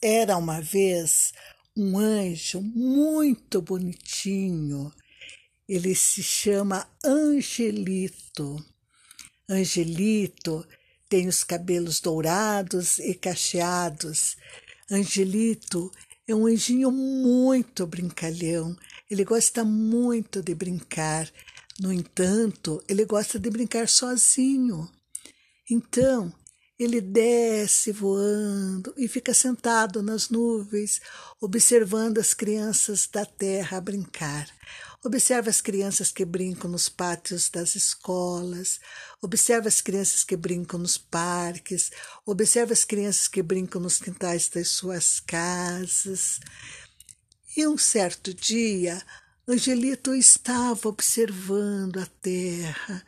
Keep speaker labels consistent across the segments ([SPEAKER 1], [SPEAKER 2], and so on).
[SPEAKER 1] Era uma vez um anjo muito bonitinho. Ele se chama Angelito. Angelito tem os cabelos dourados e cacheados. Angelito é um anjinho muito brincalhão. Ele gosta muito de brincar. No entanto, ele gosta de brincar sozinho. Então, ele desce voando e fica sentado nas nuvens, observando as crianças da terra brincar. Observa as crianças que brincam nos pátios das escolas, observa as crianças que brincam nos parques, observa as crianças que brincam nos quintais das suas casas. E um certo dia, Angelito estava observando a terra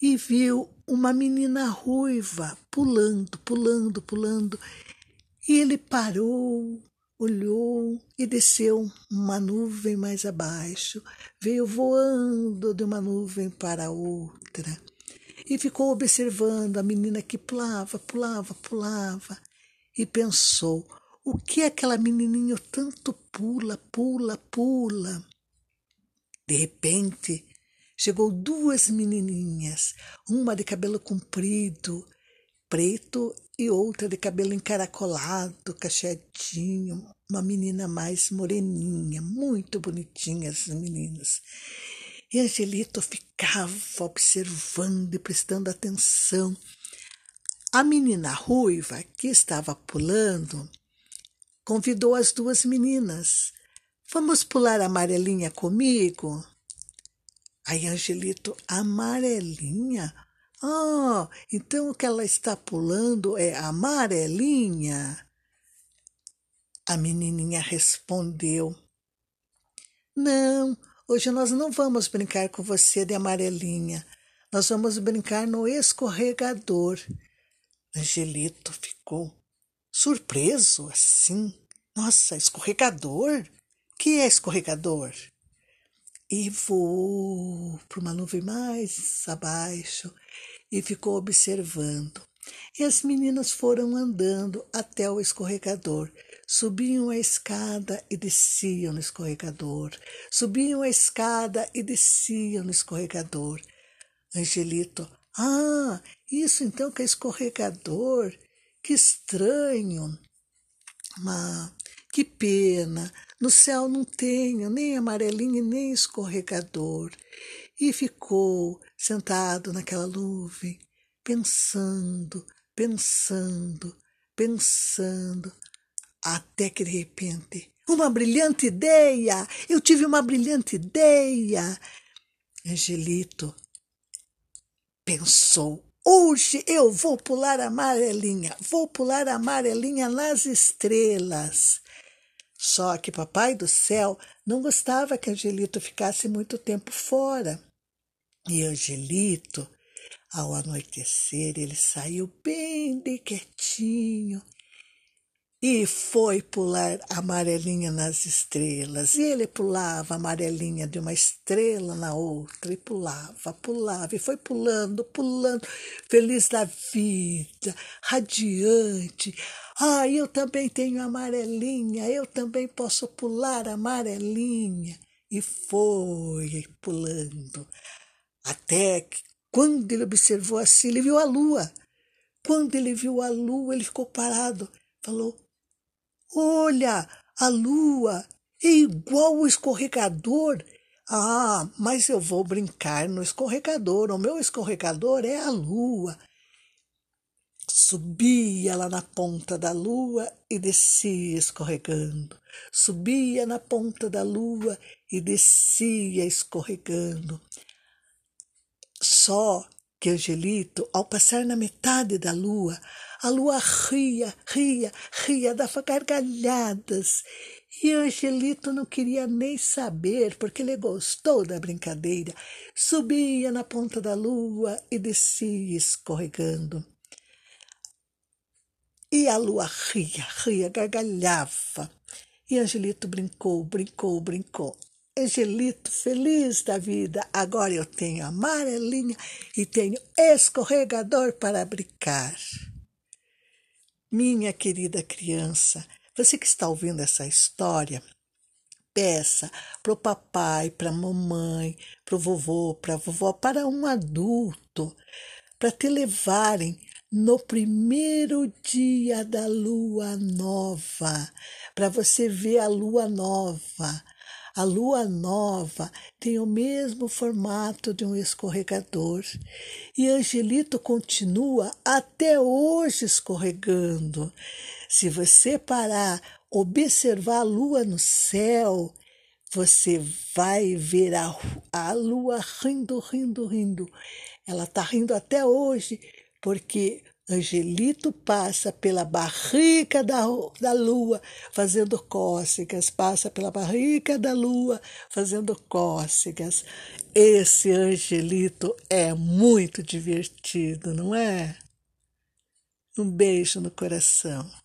[SPEAKER 1] e viu uma menina ruiva pulando, pulando, pulando. E ele parou, olhou e desceu uma nuvem mais abaixo, veio voando de uma nuvem para outra e ficou observando a menina que pulava, pulava, pulava e pensou: o que aquela menininha tanto pula, pula, pula? De repente, chegou duas menininhas, uma de cabelo comprido, preto, e outra de cabelo encaracolado, cacheadinho, uma menina mais moreninha, muito bonitinha as meninas. E Angelito ficava observando e prestando atenção. A menina ruiva, que estava pulando, convidou as duas meninas. Vamos pular a amarelinha comigo? Aí Angelito, amarelinha? Ah, então o que ela está pulando é amarelinha? A menininha respondeu: Não, hoje nós não vamos brincar com você de amarelinha. Nós vamos brincar no escorregador. Angelito ficou surpreso assim. Nossa, escorregador? Que é escorregador? E voou para uma nuvem mais abaixo e ficou observando. E as meninas foram andando até o escorregador. Subiam a escada e desciam no escorregador. Subiam a escada e desciam no escorregador. Angelito, ah, isso então que é escorregador. Que estranho. Ah, que pena. No céu não tenho nem amarelinho nem escorregador. E ficou sentado naquela nuvem, pensando, pensando, pensando, até que de repente, uma brilhante ideia! Eu tive uma brilhante ideia! Angelito pensou: hoje eu vou pular a amarelinha, vou pular a amarelinha nas estrelas. Só que Papai do Céu não gostava que Angelito ficasse muito tempo fora. E Angelito, ao anoitecer, ele saiu bem de quietinho e foi pular amarelinha nas estrelas. E ele pulava amarelinha de uma estrela na outra, e pulava, pulava, e foi pulando, pulando, feliz da vida, radiante, ah, eu também tenho amarelinha, eu também posso pular amarelinha. E foi pulando. Até que, quando ele observou assim, ele viu a lua. Quando ele viu a lua, ele ficou parado. Falou: Olha, a lua é igual o escorregador. Ah, mas eu vou brincar no escorregador. O meu escorregador é a lua subia lá na ponta da lua e descia escorregando, subia na ponta da lua e descia escorregando. Só que Angelito, ao passar na metade da lua, a lua ria, ria, ria, dava gargalhadas. E Angelito não queria nem saber, porque ele gostou da brincadeira. Subia na ponta da lua e descia escorregando. E a lua ria, ria, gargalhava. E Angelito brincou, brincou, brincou. Angelito, feliz da vida, agora eu tenho amarelinha e tenho escorregador para brincar. Minha querida criança, você que está ouvindo essa história, peça para o papai, para a mamãe, para o vovô, para a vovó, para um adulto, para te levarem no primeiro dia da lua nova, para você ver a lua nova. A lua nova tem o mesmo formato de um escorregador e Angelito continua até hoje escorregando. Se você parar, observar a lua no céu, você vai ver a, a lua rindo, rindo, rindo. Ela está rindo até hoje porque Angelito passa pela barriga da, da lua fazendo cócegas, passa pela barriga da lua fazendo cócegas. Esse Angelito é muito divertido, não é? Um beijo no coração.